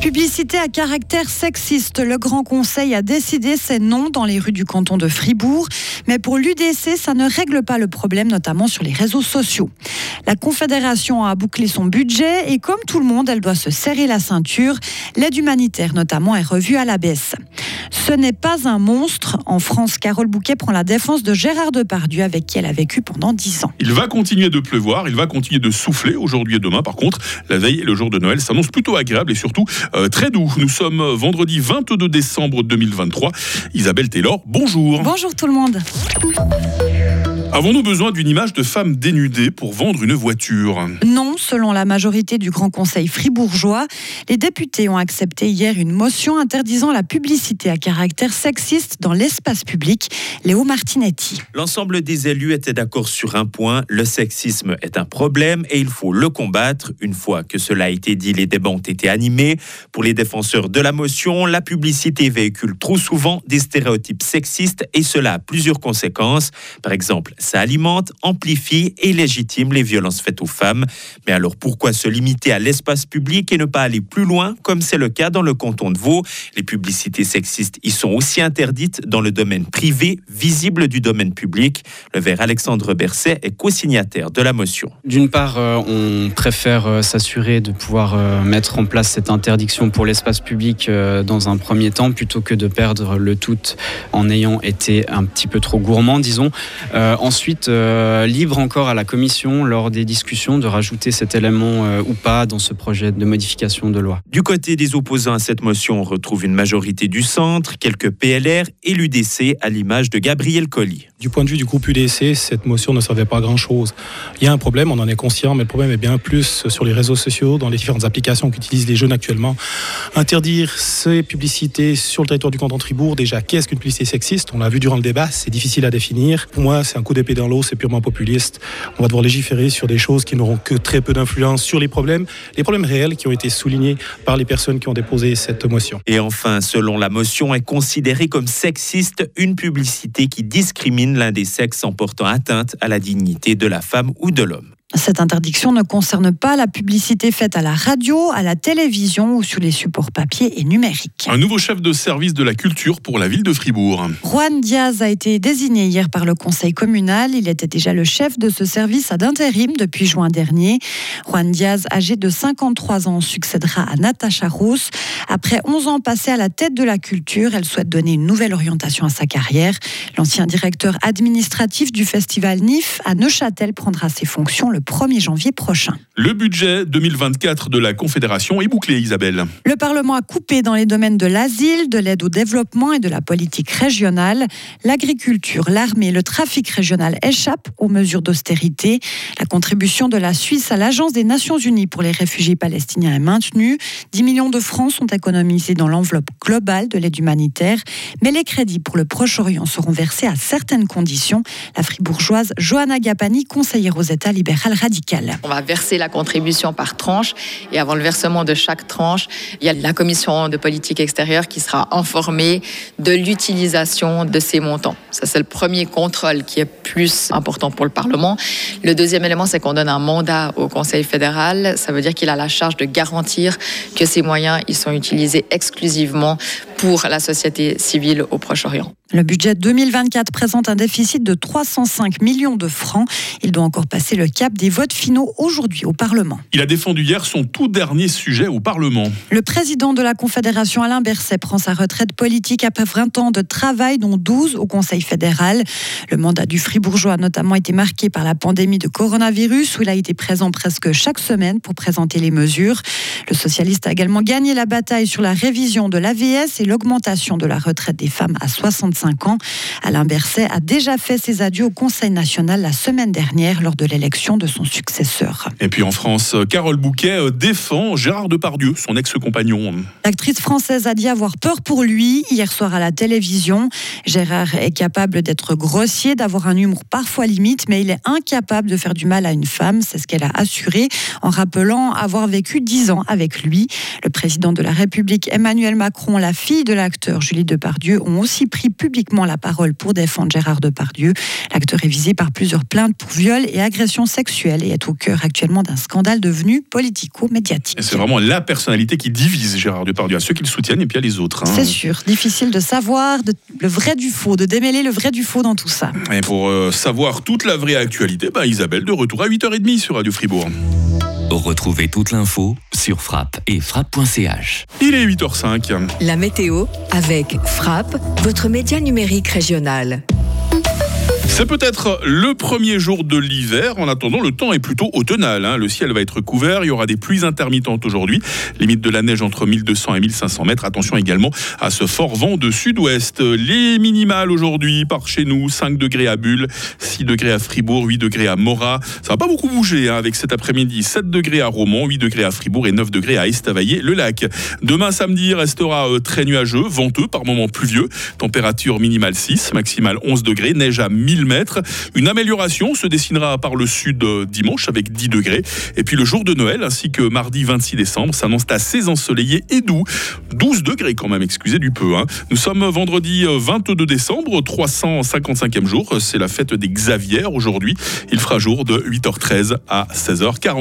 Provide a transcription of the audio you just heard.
Publicité à caractère sexiste. Le Grand Conseil a décidé ses noms dans les rues du canton de Fribourg. Mais pour l'UDC, ça ne règle pas le problème, notamment sur les réseaux sociaux. La Confédération a bouclé son budget et comme tout le monde, elle doit se serrer la ceinture. L'aide humanitaire, notamment, est revue à la baisse. Ce n'est pas un monstre. En France, Carole Bouquet prend la défense de Gérard Depardieu, avec qui elle a vécu pendant dix ans. Il va continuer de pleuvoir, il va continuer de souffler aujourd'hui et demain. Par contre, la veille et le jour de Noël s'annoncent plutôt agréables et surtout euh, très doux. Nous sommes vendredi 22 décembre 2023. Isabelle Taylor, bonjour. Bonjour tout le monde. Avons-nous besoin d'une image de femme dénudée pour vendre une voiture Non, selon la majorité du Grand Conseil fribourgeois. Les députés ont accepté hier une motion interdisant la publicité à caractère sexiste dans l'espace public. Léo Martinetti. L'ensemble des élus étaient d'accord sur un point, le sexisme est un problème et il faut le combattre. Une fois que cela a été dit, les débats ont été animés. Pour les défenseurs de la motion, la publicité véhicule trop souvent des stéréotypes sexistes et cela a plusieurs conséquences. Par exemple, ça alimente, amplifie et légitime les violences faites aux femmes. Mais alors pourquoi se limiter à l'espace public et ne pas aller plus loin, comme c'est le cas dans le canton de Vaud? Les publicités sexistes y sont aussi interdites dans le domaine privé, visible du domaine public. Le vert Alexandre Berset est co-signataire de la motion. D'une part, euh, on préfère euh, s'assurer de pouvoir euh, mettre en place cette interdiction pour l'espace public dans un premier temps, plutôt que de perdre le tout en ayant été un petit peu trop gourmand, disons. Ensuite, euh, libre encore à la Commission, lors des discussions, de rajouter cet élément euh, ou pas dans ce projet de modification de loi. Du côté des opposants à cette motion, on retrouve une majorité du centre, quelques PLR et l'UDC, à l'image de Gabriel Colli. Du point de vue du groupe UDC, cette motion ne servait pas à grand-chose. Il y a un problème, on en est conscient, mais le problème est bien plus sur les réseaux sociaux, dans les différentes applications qu'utilisent les jeunes actuellement. Interdire ces publicités sur le territoire du canton de Fribourg, déjà, qu'est-ce qu'une publicité sexiste? On l'a vu durant le débat, c'est difficile à définir. Pour moi, c'est un coup dans l'eau, c'est purement populiste. On va devoir légiférer sur des choses qui n'auront que très peu d'influence sur les problèmes, les problèmes réels qui ont été soulignés par les personnes qui ont déposé cette motion. Et enfin, selon la motion, est considérée comme sexiste une publicité qui discrimine l'un des sexes en portant atteinte à la dignité de la femme ou de l'homme. Cette interdiction ne concerne pas la publicité faite à la radio, à la télévision ou sur les supports papier et numériques. Un nouveau chef de service de la culture pour la ville de Fribourg. Juan Diaz a été désigné hier par le conseil communal. Il était déjà le chef de ce service à d'intérim depuis juin dernier. Juan Diaz, âgé de 53 ans, succédera à Natacha Rousse. Après 11 ans passés à la tête de la culture, elle souhaite donner une nouvelle orientation à sa carrière. L'ancien directeur administratif du festival NIF à Neuchâtel prendra ses fonctions le 1er janvier prochain. Le budget 2024 de la Confédération est bouclé, Isabelle. Le Parlement a coupé dans les domaines de l'asile, de l'aide au développement et de la politique régionale. L'agriculture, l'armée le trafic régional échappent aux mesures d'austérité. La contribution de la Suisse à l'Agence des Nations Unies pour les réfugiés palestiniens est maintenue. 10 millions de francs sont économisés dans l'enveloppe globale de l'aide humanitaire. Mais les crédits pour le Proche-Orient seront versés à certaines conditions. La fribourgeoise Johanna Gapani, conseillère aux États On va verser la contribution par tranche et avant le versement de chaque tranche, il y a la commission de politique extérieure qui sera informée de l'utilisation de ces montants. Ça, c'est le premier contrôle qui est plus important pour le Parlement. Le deuxième élément, c'est qu'on donne un mandat au Conseil fédéral. Ça veut dire qu'il a la charge de garantir que ces moyens ils sont utilisés exclusivement pour la société civile au Proche-Orient. Le budget 2024 présente un déficit de 305 millions de francs. Il doit encore passer le cap des votes finaux aujourd'hui au Parlement. Il a défendu hier son tout dernier sujet au Parlement. Le président de la Confédération Alain Berset prend sa retraite politique après 20 ans de travail, dont 12 au Conseil fédéral. Le mandat du Fribourgeois a notamment été marqué par la pandémie de coronavirus, où il a été présent presque chaque semaine pour présenter les mesures. Le socialiste a également gagné la bataille sur la révision de l'AVS et l'augmentation de la retraite des femmes à 65 ans. Alain Berset a déjà fait ses adieux au Conseil national la semaine dernière lors de l'élection de son successeur. Et puis en France, Carole Bouquet euh, défend Gérard Depardieu, son ex-compagnon. L'actrice française a dit avoir peur pour lui hier soir à la télévision. Gérard est capable d'être grossier, d'avoir un humour parfois limite, mais il est incapable de faire du mal à une femme. C'est ce qu'elle a assuré en rappelant avoir vécu dix ans avec lui. Le président de la République, Emmanuel Macron, la fille de l'acteur Julie Depardieu ont aussi pris publiquement la parole pour défendre Gérard Depardieu. L'acteur est visé par plusieurs plaintes pour viol et agression sexuelle et est au cœur actuellement d'un scandale devenu politico-médiatique. C'est vraiment la personnalité qui divise Gérard Depardieu, à ceux qui le soutiennent et puis à les autres. Hein. C'est sûr, difficile de savoir le vrai du faux, de démêler le vrai du faux dans tout ça. Et pour euh, savoir toute la vraie actualité, bah, Isabelle de retour à 8h30 sur Radio Fribourg. Retrouvez toute l'info sur frappe et frappe.ch. Il est 8h05. La météo avec Frappe, votre média numérique régional. C'est peut-être le premier jour de l'hiver. En attendant, le temps est plutôt automnal. Hein. Le ciel va être couvert. Il y aura des pluies intermittentes aujourd'hui. Limite de la neige entre 1200 et 1500 mètres. Attention également à ce fort vent de sud-ouest. Les minimales aujourd'hui par chez nous 5 degrés à Bulle, 6 degrés à Fribourg, 8 degrés à Morat. Ça va pas beaucoup bouger hein, avec cet après-midi. 7 degrés à Romont, 8 degrés à Fribourg et 9 degrés à Estavayer-le-Lac. Demain samedi restera euh, très nuageux, venteux, par moments pluvieux. Température minimale 6, maximale 11 degrés. Neige à 1000 Une amélioration se dessinera par le sud dimanche avec 10 degrés. Et puis le jour de Noël ainsi que mardi 26 décembre s'annonce assez ensoleillé et doux. 12 degrés quand même, excusez du peu. Hein. Nous sommes vendredi 22 euh, décembre, 355e jour. C'est la fête des Xavières aujourd'hui. Il fera jour de 8h13 à 16h40.